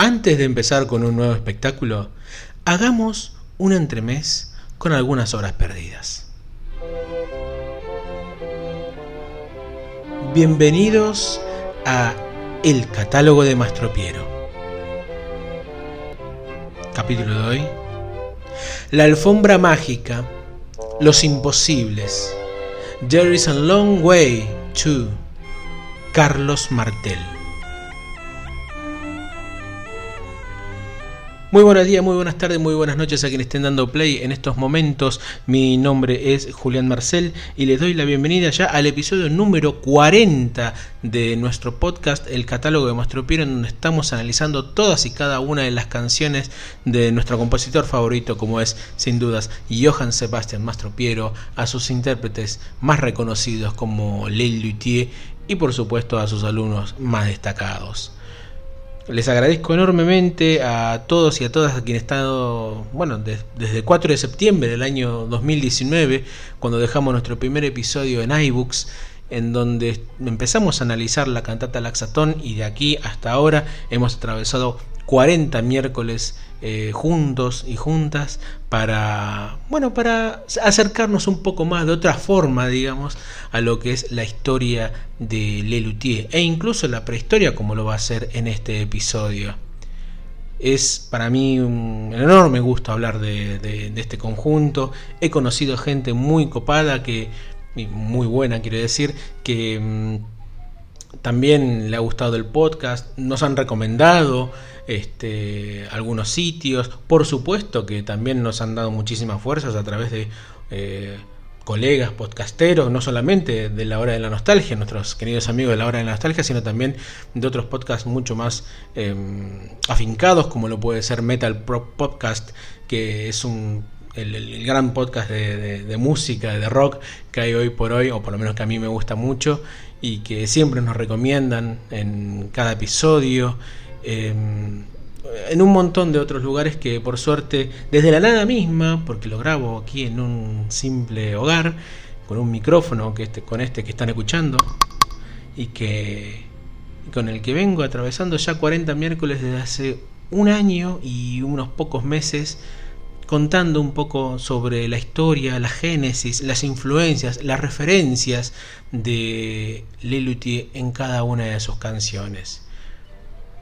Antes de empezar con un nuevo espectáculo, hagamos un entremés con algunas horas perdidas. Bienvenidos a El catálogo de Mastropiero. Capítulo de hoy. La alfombra mágica. Los imposibles. There is a long way to Carlos Martel. Muy buenos días, muy buenas tardes, muy buenas noches a quienes estén dando play en estos momentos. Mi nombre es Julián Marcel y les doy la bienvenida ya al episodio número 40 de nuestro podcast El catálogo de Mastropiero en donde estamos analizando todas y cada una de las canciones de nuestro compositor favorito como es sin dudas Johann Sebastian Mastropiero, a sus intérpretes más reconocidos como Leil Luthier y por supuesto a sus alumnos más destacados. Les agradezco enormemente a todos y a todas a quienes están, bueno, desde el 4 de septiembre del año 2019, cuando dejamos nuestro primer episodio en iBooks, en donde empezamos a analizar la cantata Laxatón y de aquí hasta ahora hemos atravesado 40 miércoles eh, juntos y juntas para, bueno, para acercarnos un poco más de otra forma, digamos, a lo que es la historia de Lelutier e incluso la prehistoria como lo va a hacer en este episodio. Es para mí un enorme gusto hablar de, este conjunto. He conocido gente muy copada, que muy buena quiero decir, que mm, también le ha gustado el podcast, nos han recomendado este, algunos sitios. Por supuesto que también nos han dado muchísimas fuerzas a través de eh, colegas podcasteros, no solamente de la hora de la nostalgia, nuestros queridos amigos de la hora de la nostalgia, sino también de otros podcasts mucho más em, afincados, como lo puede ser Metal Pro Podcast, que es un el, gran podcast de, de, música, de rock que hay hoy por hoy, o por lo menos que a mí me gusta mucho, y que siempre nos recomiendan en cada episodio. Em, en un montón de otros lugares que por suerte desde la nada misma, porque lo grabo aquí en un simple hogar, con un micrófono que este, con este que están escuchando y que con el que vengo atravesando ya 40 miércoles desde hace un año y unos pocos meses contando un poco sobre la historia, la génesis, las influencias, las referencias de Lelutier en cada una de sus canciones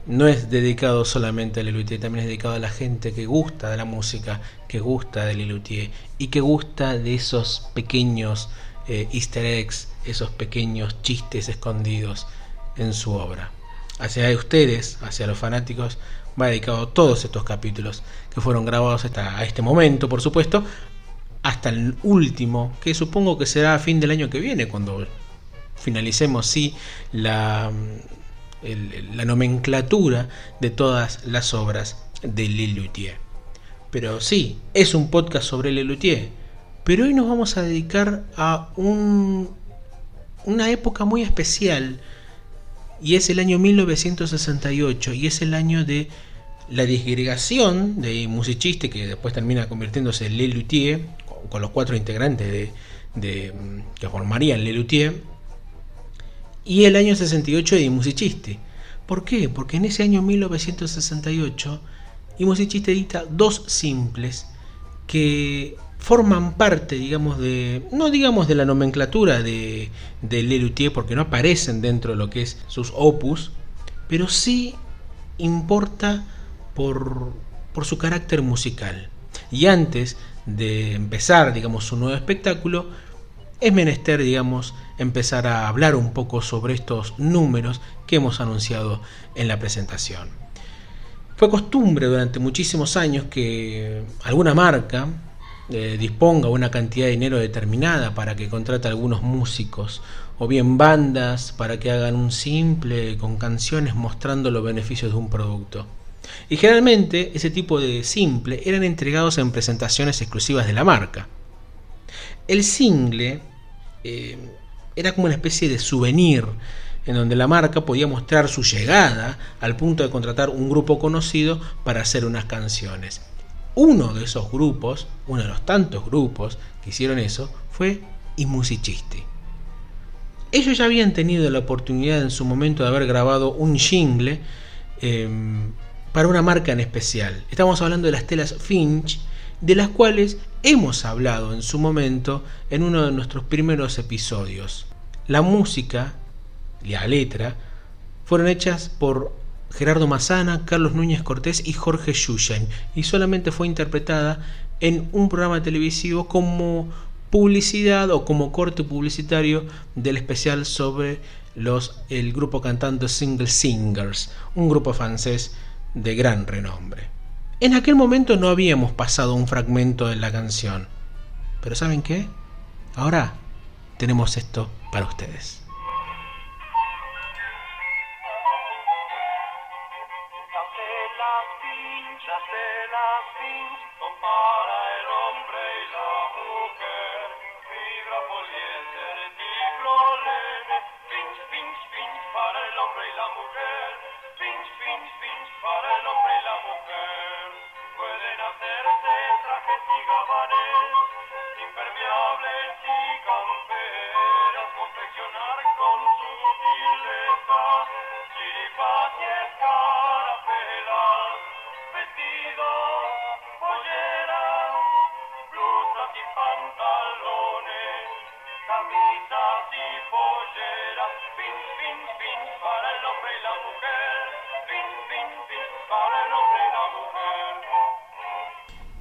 no es dedicado solamente a Lelutier, también es dedicado a la gente que gusta de la música, que gusta de Lelutier y que gusta de esos pequeños eh, easter eggs, esos pequeños chistes escondidos en su obra. Hacia ustedes, hacia los fanáticos, va dedicado todos estos capítulos que fueron grabados hasta a este momento, por supuesto, hasta el último, que supongo que será a fin del año que viene, cuando finalicemos sí la la nomenclatura de todas las obras de Lelutier. Pero sí, es un podcast sobre Lelutier. Pero hoy nos vamos a dedicar a un, una época muy especial. Y es el año 1968. Y es el año de la disgregación de Musiciste, que después termina convirtiéndose en Lelutier, con los cuatro integrantes de, de que formarían Lelutier y el año 68 de Musiciste. ¿Por qué? Porque en ese año 1968 Musiciste edita dos simples que forman parte, digamos, de, no digamos de la nomenclatura de, de Lelutier, porque no aparecen dentro de lo que es sus opus, pero sí importa por, por su carácter musical. Y antes de empezar, digamos, su nuevo espectáculo, es menester, digamos, empezar a hablar un poco sobre estos números que hemos anunciado en la presentación. Fue costumbre durante muchísimos años que alguna marca eh, disponga una cantidad de dinero determinada para que contrate a algunos músicos o bien bandas para que hagan un simple con canciones mostrando los beneficios de un producto. Y generalmente ese tipo de simple eran entregados en presentaciones exclusivas de la marca. El single eh, era como una especie de souvenir en donde la marca podía mostrar su llegada al punto de contratar un grupo conocido para hacer unas canciones. Uno de esos grupos, uno de los tantos grupos que hicieron eso, fue Y Musiciste. Ellos ya habían tenido la oportunidad en su momento de haber grabado un jingle em, para una marca en especial. Estamos hablando de las telas Finch, de las cuales hemos hablado en su momento en uno de nuestros primeros episodios. La música y la letra fueron hechas por Gerardo Mazana, Carlos Núñez Cortés y Jorge Yushain y solamente fue interpretada en un programa televisivo como publicidad o como corte publicitario del especial sobre los, el grupo cantante Single Singers, un grupo francés de gran renombre. En aquel momento no habíamos pasado un fragmento de la canción, pero ¿saben qué? Ahora tenemos esto para ustedes.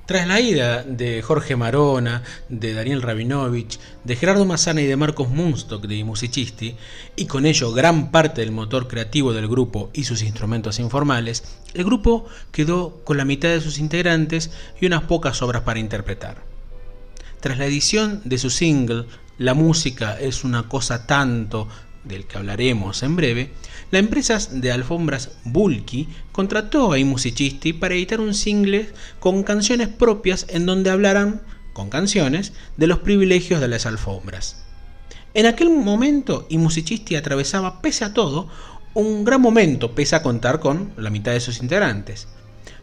Tras la ida de Jorge Marona, de Daniel Rabinovich, de Gerardo Mazzana y de Marcos Munstock de Musicisti, y con ello gran parte del motor creativo del grupo y sus instrumentos informales, el grupo quedó con la mitad de sus integrantes y unas pocas obras para interpretar. Tras la edición de su single La música es una cosa tanto, del que hablaremos en breve, la empresa de alfombras Bulky contrató a Musicisti para editar un single con canciones propias en donde hablaran, con canciones, de los privilegios de las alfombras. En aquel momento, Musicisti atravesaba, pese a todo, un gran momento, pese a contar con la mitad de sus integrantes.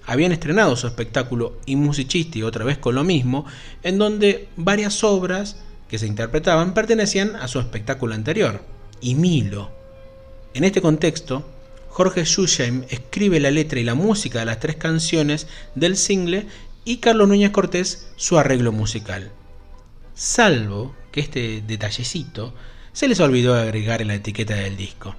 Habían estrenado su espectáculo y Musicisti otra vez con lo mismo, en donde varias obras que se interpretaban pertenecían a su espectáculo anterior. Y Milo, en este contexto, Jorge Schusheim escribe la letra y la música de las tres canciones del single y Carlos Núñez Cortés su arreglo musical. Salvo que este detallecito se les olvidó agregar en la etiqueta del disco.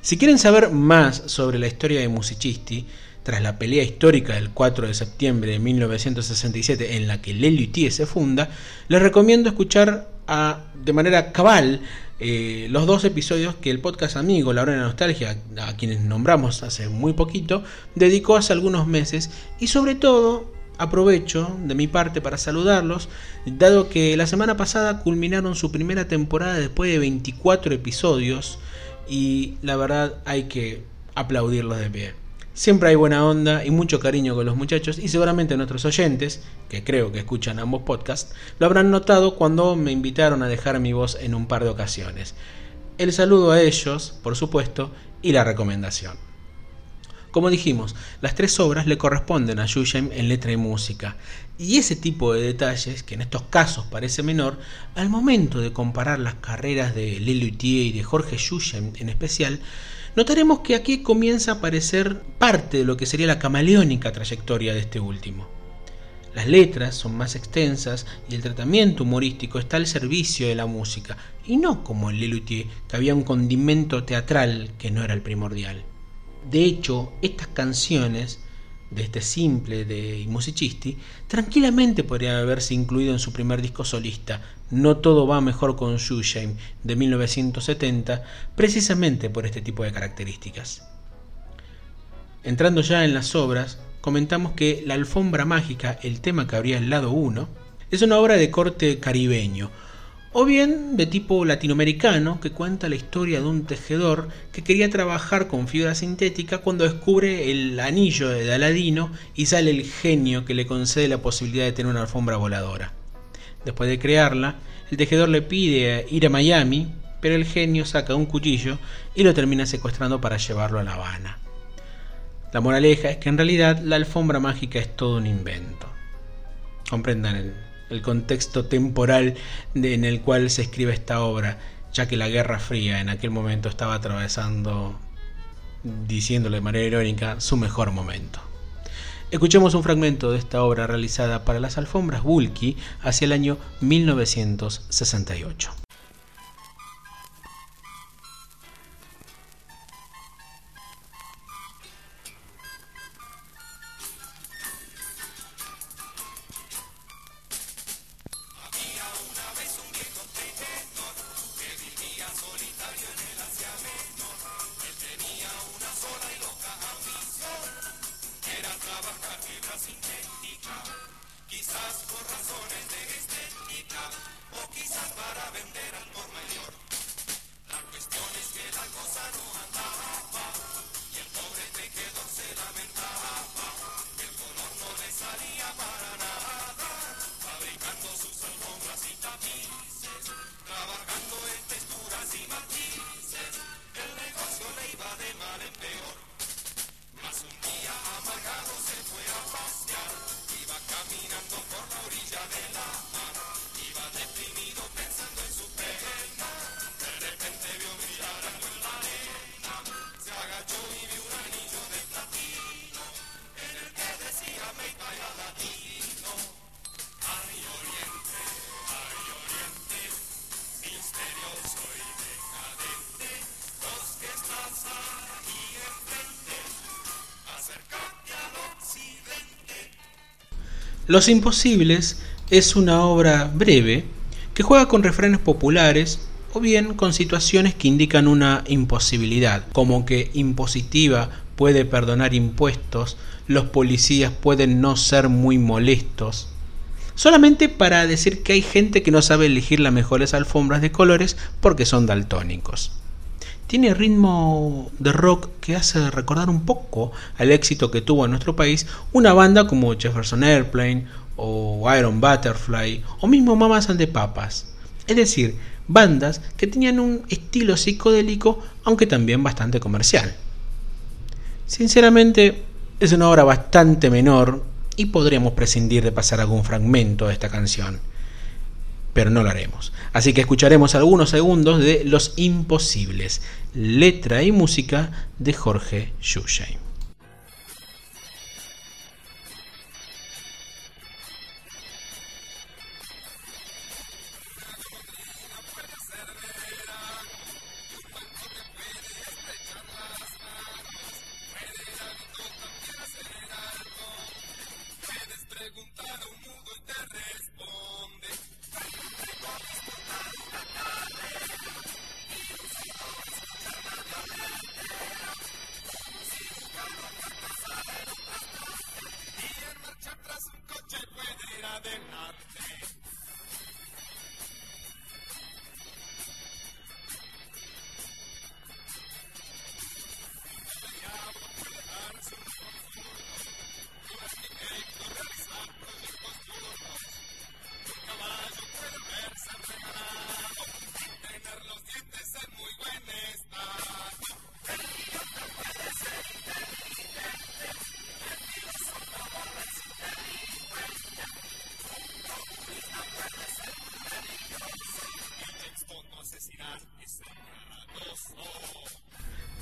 Si quieren saber más sobre la historia de Musicisti, tras la pelea histórica del 4 de septiembre de 1967 en la que Lelutier se funda, les recomiendo escuchar de manera cabal eh, los dos episodios que el podcast amigo La Hora de Nostalgia, a quienes nombramos hace muy poquito, dedicó hace algunos meses y sobre todo aprovecho de mi parte para saludarlos, dado que la semana pasada culminaron su primera temporada después de 24 episodios y la verdad hay que aplaudirlos de pie. Siempre hay buena onda y mucho cariño con los muchachos y seguramente nuestros oyentes, que creo que escuchan ambos podcasts, lo habrán notado cuando me invitaron a dejar mi voz en un par de ocasiones. El saludo a ellos, por supuesto, y la recomendación. Como dijimos, las tres obras le corresponden a Yusheim en letra y música, y ese tipo de detalles, que en estos casos parece menor, al momento de comparar las carreras de Lelutier y de Jorge Yusheim en especial, notaremos que aquí comienza a aparecer parte de lo que sería la camaleónica trayectoria de este último. Las letras son más extensas y el tratamiento humorístico está al servicio de la música, y no como en Lelutier, que había un condimento teatral que no era el primordial. De hecho, estas canciones de este simple de musicisti, tranquilamente podría haberse incluido en su primer disco solista, No todo va mejor con Shusheim, de 1970, precisamente por este tipo de características. Entrando ya en las obras, comentamos que La alfombra mágica, el tema que habría el lado 1, es una obra de corte caribeño, o bien de tipo latinoamericano que cuenta la historia de un tejedor que quería trabajar con fibra sintética cuando descubre el anillo de Aladino y sale el genio que le concede la posibilidad de tener una alfombra voladora. Después de crearla, el tejedor le pide ir a Miami, pero el genio saca un cuchillo y lo termina secuestrando para llevarlo a La Habana. La moraleja es que en realidad la alfombra mágica es todo un invento. Comprendan el, el contexto temporal en el cual se escribe esta obra, ya que la Guerra Fría en aquel momento estaba atravesando diciéndole de manera irónica, su mejor momento. Escuchemos un fragmento de esta obra realizada para las alfombras Bulky hacia el año 1968. Los Imposibles es una obra breve que juega con refranes populares o bien con situaciones que indican una imposibilidad, como que impositiva puede perdonar impuestos, los policías pueden no ser muy molestos, solamente para decir que hay gente que no sabe elegir las mejores alfombras de colores porque son daltónicos tiene ritmo de rock que hace recordar un poco al éxito que tuvo en nuestro país una banda como Jefferson Airplane o Iron Butterfly o mismo Mamas and. Es decir, bandas que tenían un estilo psicodélico aunque también bastante comercial. Sinceramente, es una obra bastante menor y podríamos prescindir de pasar algún fragmento de esta canción pero no lo haremos. Así que escucharemos algunos segundos de Los Imposibles, letra y música de Jorge Shusheim.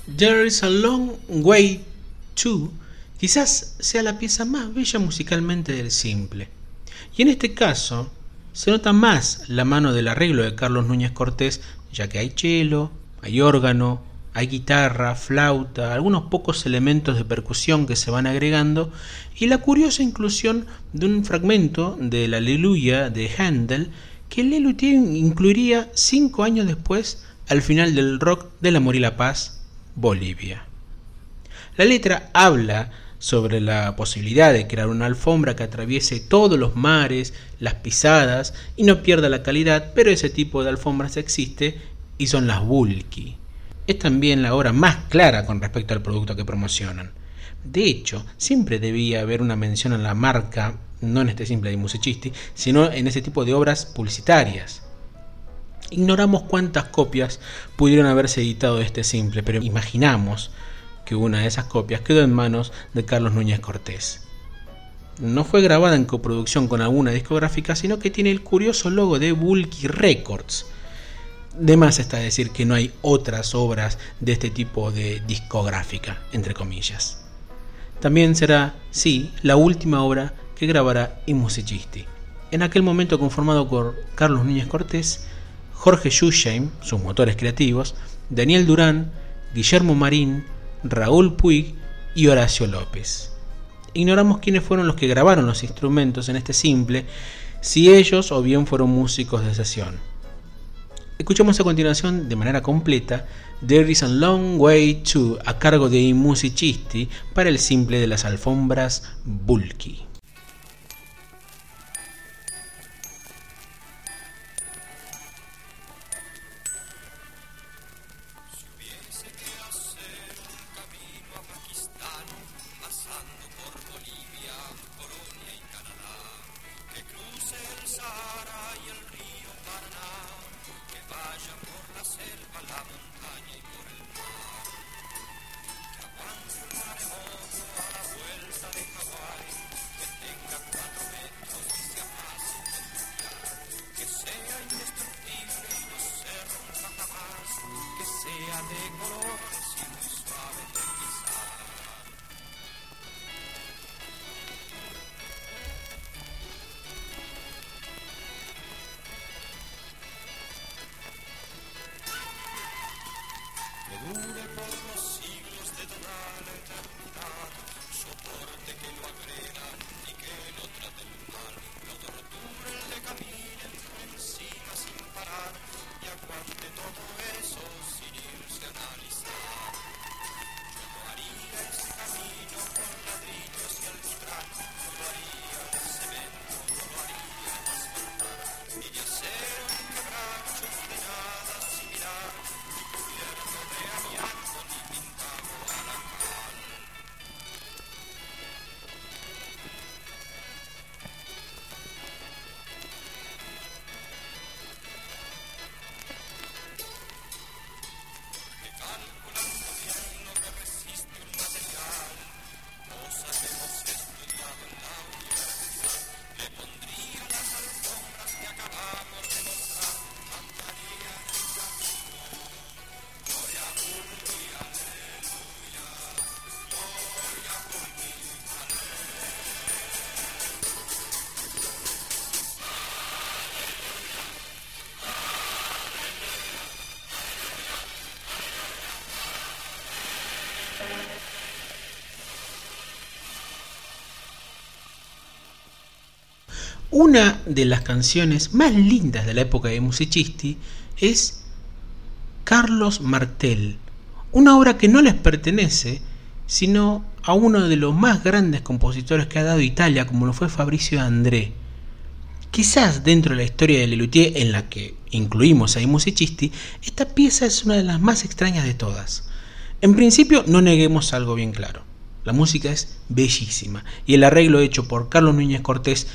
There is a Long Way To quizás sea la pieza más bella musicalmente del simple. Y en este caso se nota más la mano del arreglo de Carlos Núñez Cortés, ya que hay cello, hay órgano, hay guitarra, flauta, algunos pocos elementos de percusión que se van agregando y la curiosa inclusión de un fragmento de la Aleluya de Handel que Lelutier incluiría cinco años después al final del rock del amor y la paz Bolivia. La letra habla sobre la posibilidad de crear una alfombra que atraviese todos los mares, las pisadas y no pierda la calidad, pero ese tipo de alfombras existe y son las bulky. Es también la obra más clara con respecto al producto que promocionan. De hecho, siempre debía haber una mención a la marca, no en este simple de musicisti, sino en ese tipo de obras publicitarias. Ignoramos cuántas copias pudieron haberse editado de este simple, pero imaginamos que una de esas copias quedó en manos de Carlos Núñez Cortés. No fue grabada en coproducción con alguna discográfica, sino que tiene el curioso logo de Bulky Records. De más está decir que no hay otras obras de este tipo de discográfica, entre comillas. También será, sí, la última obra que grabará Musicisti. En aquel momento conformado por Carlos Núñez Cortés, Jorge Schuschheim, sus motores creativos, Daniel Durán, Guillermo Marín, Raúl Puig y Horacio López. Ignoramos quiénes fueron los que grabaron los instrumentos en este simple, si ellos o bien fueron músicos de sesión. Escuchamos a continuación de manera completa There is a Long Way To a cargo de I Musicisti para el simple de las alfombras Bulky. Una de las canciones más lindas de la época de Musicisti es Carlos Martel, una obra que no les pertenece, sino a uno de los más grandes compositores que ha dado Italia, como lo fue Fabricio André. Quizás dentro de la historia de Lelutier, en la que incluimos a Musicisti, esta pieza es una de las más extrañas de todas. En principio, no neguemos algo bien claro. La música es bellísima y el arreglo hecho por Carlos Núñez Cortés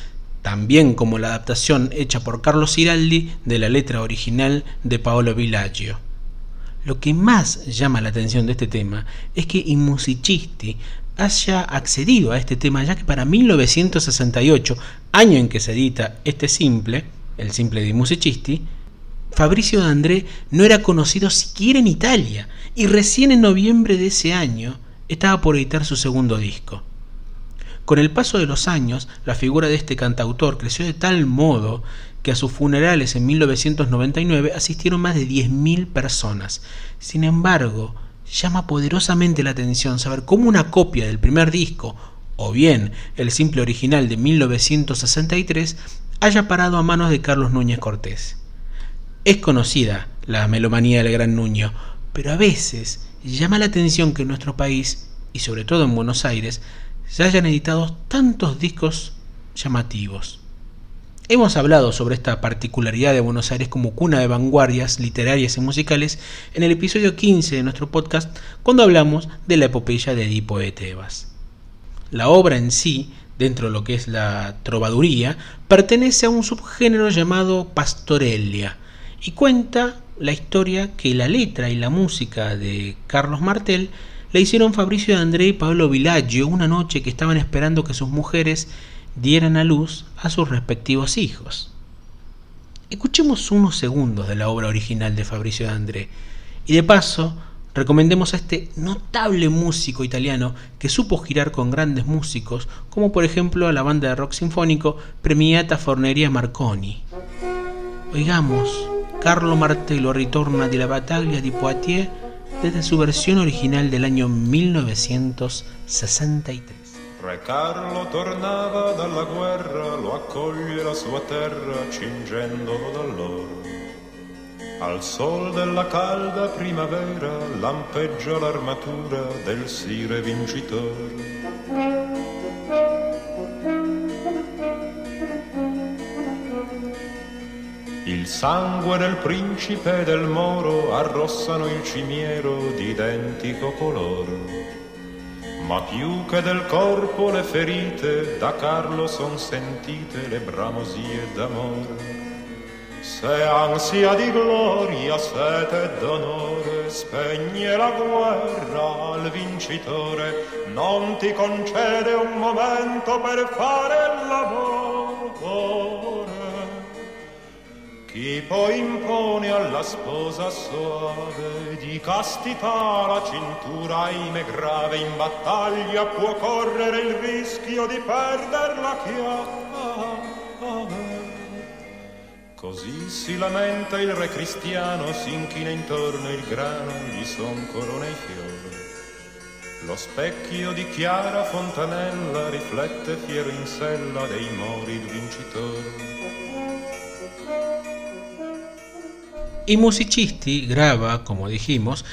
también como la adaptación hecha por Carlos Ciraldi de la letra original de Paolo Villaggio. Lo que más llama la atención de este tema es que I Musicisti haya accedido a este tema, ya que para 1968, año en que se edita este simple, el simple de I Musicisti, Fabricio D'André no era conocido siquiera en Italia y recién en noviembre de ese año estaba por editar su segundo disco. Con el paso de los años, la figura de este cantautor creció de tal modo que a sus funerales en 1999 asistieron más de 10.000 personas. Sin embargo, llama poderosamente la atención saber cómo una copia del primer disco, o bien el simple original de 1963, haya parado a manos de Carlos Núñez Cortés. Es conocida la melomanía del Gran Nuño, pero a veces llama la atención que en nuestro país, y sobre todo en Buenos Aires, se hayan editado tantos discos llamativos. Hemos hablado sobre esta particularidad de Buenos Aires como cuna de vanguardias literarias y musicales en el episodio 15 de nuestro podcast cuando hablamos de la epopeya de Edipo de Tebas. La obra en sí, dentro de lo que es la trovaduría, pertenece a un subgénero llamado pastorelia y cuenta la historia que la letra y la música de Carlos Martel la hicieron Fabricio de André y Pablo Villaggio una noche que estaban esperando que sus mujeres dieran a luz a sus respectivos hijos. Escuchemos unos segundos de la obra original de Fabricio de André y de paso recomendemos a este notable músico italiano que supo girar con grandes músicos, como por ejemplo a la banda de rock sinfónico Premiata Forneria Marconi. Oigamos, Carlo Martello ritorna de la Battaglia di Poitiers desde su versión original del año 1963. Re Carlo tornava dalla guerra, lo accoglie la sua terra cingendolo d'alloro. Al sol della calda primavera lampeggia l'armatura del sire vincitore. Sangue del principe e del moro arrossano il cimiero di identico colore. Ma più che del corpo le ferite, da Carlo son sentite le bramosie d'amore. Se ansia di gloria, sete d'onore, spegne la guerra al vincitore, non ti concede un momento per fare il lavoro. Chi poi impone alla sposa soave di castità la cintura ahimè grave in battaglia può correre il rischio di perder la chiave. Così si lamenta il re cristiano, si inchina intorno il grano, gli son corona i fiori. Lo specchio di chiara fontanella riflette fiero in sella dei mori il vincitore. Y Musicisti graba, como dijimos,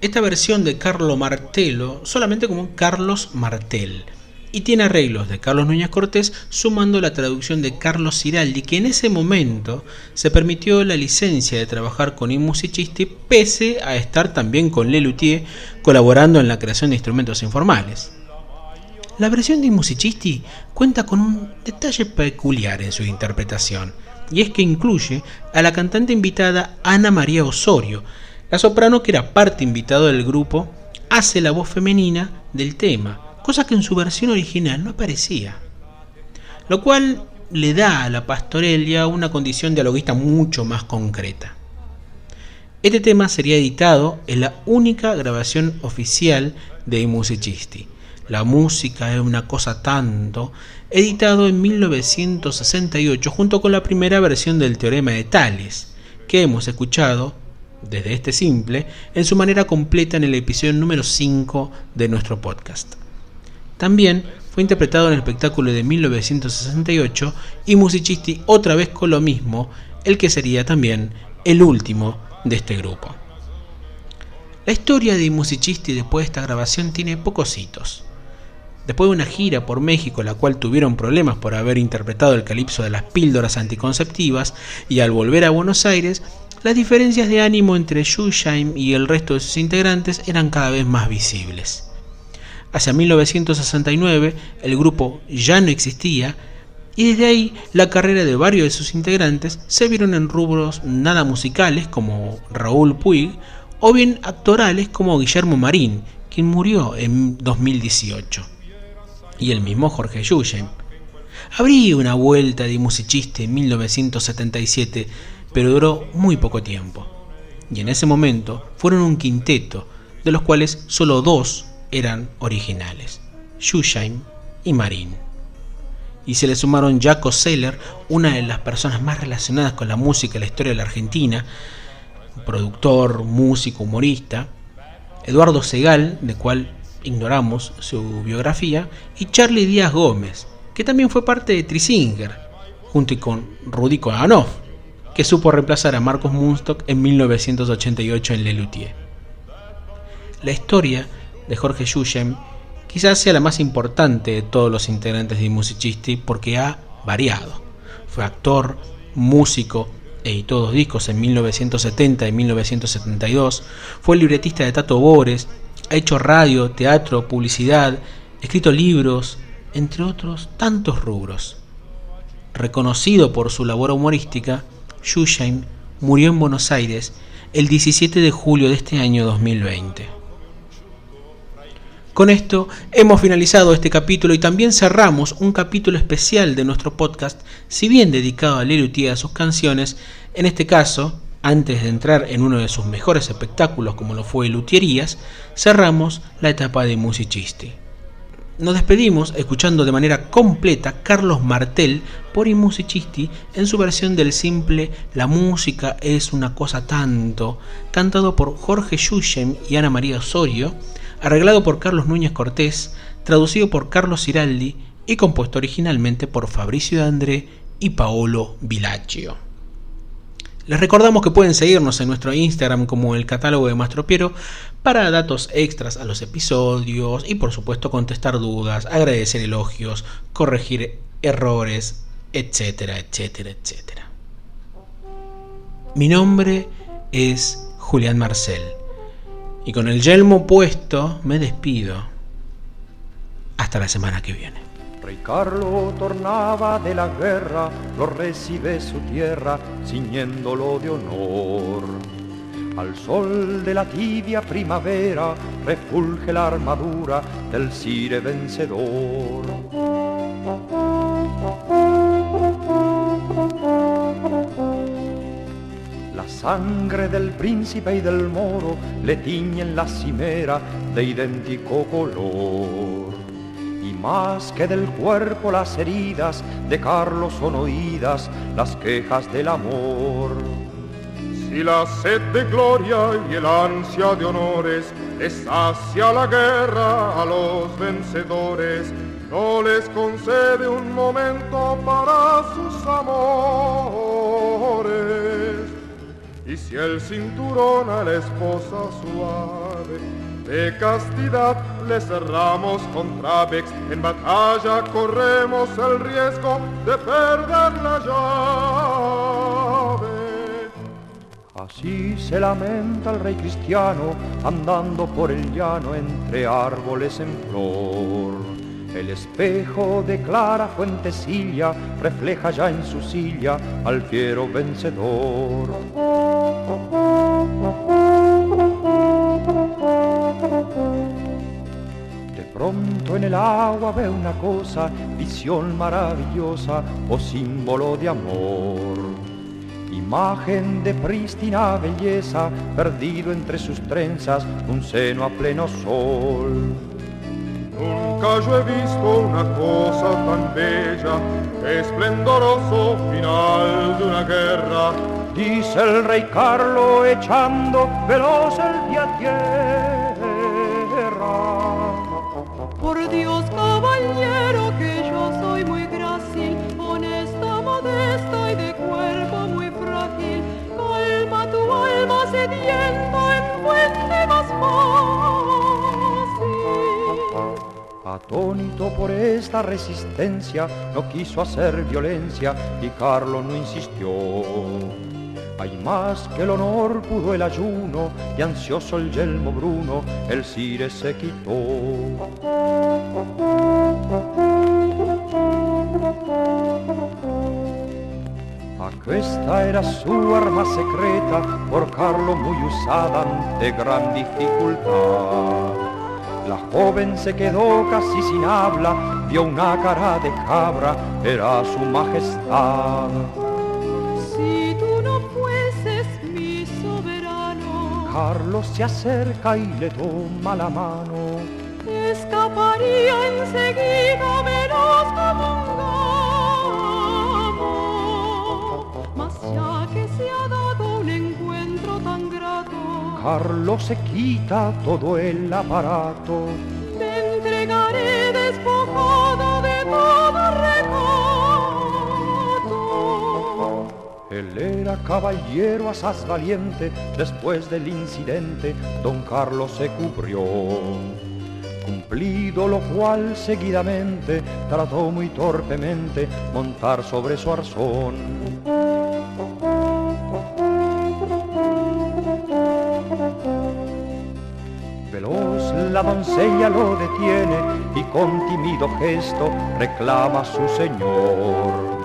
esta versión de Carlo Martello solamente como Carlos Martel. Y tiene arreglos de Carlos Núñez Cortés sumando la traducción de Carlos Ciraldi, que en ese momento se permitió la licencia de trabajar con Musicisti pese a estar también con Lelutier colaborando en la creación de instrumentos informales. La versión de Musicisti cuenta con un detalle peculiar en su interpretación y es que incluye a la cantante invitada Ana María Osorio. La soprano, que era parte invitada del grupo, hace la voz femenina del tema, cosa que en su versión original no aparecía. Lo cual le da a la pastorelia una condición dialoguista mucho más concreta. Este tema sería editado en la única grabación oficial de I Musicisti. La música es una cosa tanto, editado en 1968 junto con la primera versión del Teorema de Tales, que hemos escuchado desde este simple en su manera completa en el episodio número 5 de nuestro podcast. También fue interpretado en el espectáculo de 1968 y Musicisti otra vez con lo mismo, el que sería también el último de este grupo. La historia de Musicisti después de esta grabación tiene pocos hitos. Después de una gira por México, la cual tuvieron problemas por haber interpretado el calipso de las píldoras anticonceptivas, y al volver a Buenos Aires, las diferencias de ánimo entre Schusheim y el resto de sus integrantes eran cada vez más visibles. Hacia 1969 el grupo ya no existía y desde ahí la carrera de varios de sus integrantes se vieron en rubros nada musicales como Raúl Puig o bien actorales como Guillermo Marín, quien murió en 2018 y el mismo Jorge Yuyen. Habría una vuelta de musicista en 1977, pero duró muy poco tiempo. Y en ese momento fueron un quinteto, de los cuales solo dos eran originales, Shusheim y Marín. Y se le sumaron Jaco Seller, una de las personas más relacionadas con la música en la historia de la Argentina, productor, músico, humorista, Eduardo Segal, de cual ignoramos su biografía, y Charlie Díaz Gómez, que también fue parte de Trisinger, junto con Rudy Koganov, que supo reemplazar a Marcos Munstock en 1988 en Lelutier. La historia de Jorge Yushem quizás sea la más importante de todos los integrantes de Musicisti porque ha variado. Fue actor, músico, editó dos discos en 1970 y 1972, fue libretista de Tato Bores, ha hecho radio, teatro, publicidad, escrito libros, entre otros tantos rubros. Reconocido por su labor humorística, Shusheim murió en Buenos Aires el 17 de julio de este año 2020. Con esto hemos finalizado este capítulo y también cerramos un capítulo especial de nuestro podcast, si bien dedicado a Lelutier y a sus canciones, en este caso, antes de entrar en uno de sus mejores espectáculos como lo fue Lutierías, cerramos la etapa de musicisti. Nos despedimos escuchando de manera completa Carlos Martel por Musicisti en su versión del simple La música es una cosa tanto, cantado por Jorge Yushem y Ana María Osorio, arreglado por Carlos Núñez Cortés, traducido por Carlos Ciraldi y compuesto originalmente por Fabricio André y Paolo Vilaccio. Les recordamos que pueden seguirnos en nuestro Instagram como el catálogo de Mastro Piero para datos extras a los episodios y por supuesto contestar dudas, agradecer elogios, corregir errores, etcétera, etcétera, etcétera. Mi nombre es Julián Marcel y con el yelmo puesto me despido. Hasta la semana que viene. Rey tornaba de la guerra, lo recibe su tierra, ciñéndolo de honor. Al sol de la tibia primavera refulge la armadura del cire vencedor. La sangre del príncipe y del moro le tiñen la cimera de idéntico color. Y más que del cuerpo las heridas de Carlos son oídas las quejas del amor. Si la sed de gloria y el ansia de honores es hacia la guerra a los vencedores, no les concede un momento para sus amores. Y si el cinturón a la esposa suave de castidad le cerramos con trabex, en batalla corremos el riesgo de perder la llave. Así se lamenta el rey cristiano andando por el llano entre árboles en flor. El espejo de clara fuentecilla refleja ya en su silla al fiero vencedor. Pronto en el agua ve una cosa, visión maravillosa o símbolo de amor. Imagen de prístina belleza, perdido entre sus trenzas un seno a pleno sol. Nunca yo he visto una cosa tan bella, esplendoroso final de una guerra. Dice el rey Carlo echando veloz el día. Por Dios, caballero, que yo soy muy grácil, honesta, modesta y de cuerpo muy frágil. Calma tu alma sedienta en fuente más fácil. Atónito por esta resistencia, no quiso hacer violencia y Carlo no insistió. Hay más que el honor pudo el ayuno y ansioso el yelmo bruno, el cire se quitó. Aquesta era su arma secreta, por Carlo muy usada ante gran dificultad. La joven se quedó casi sin habla, vio una cara de cabra, era su majestad. Si Carlos se acerca y le toma la mano. escaparía enseguida menos como un gamo. Mas ya que se ha dado un encuentro tan grato, Carlos se quita todo el aparato. te entregaré despojado de todo Él era caballero asaz valiente, después del incidente, don Carlos se cubrió. Cumplido lo cual seguidamente trató muy torpemente montar sobre su arzón. Veloz la doncella lo detiene y con tímido gesto reclama a su señor.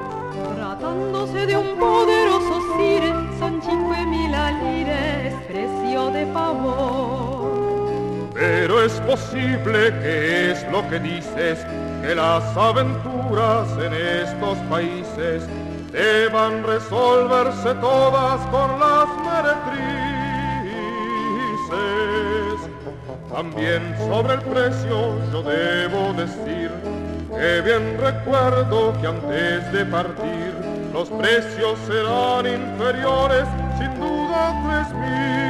Es posible que es lo que dices, que las aventuras en estos países deban resolverse todas con las meretrices. También sobre el precio yo debo decir que bien recuerdo que antes de partir los precios serán inferiores sin duda tres mil.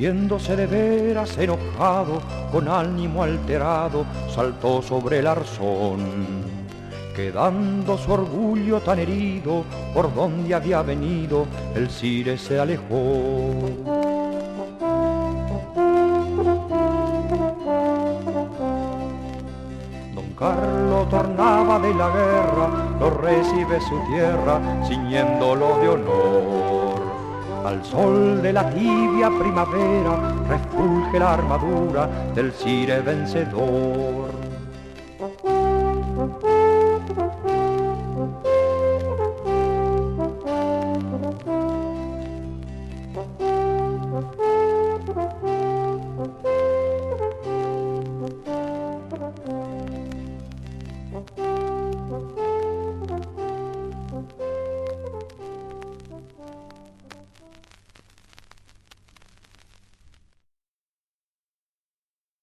Sintiéndose de veras enojado, con ánimo alterado, saltó sobre el arzón. Quedando su orgullo tan herido, por donde había venido, el cire se alejó. Carlo tornaba de la guerra, lo recibe su tierra, ciñéndolo de honor. Al sol de la tibia primavera, refulge la armadura del cire vencedor.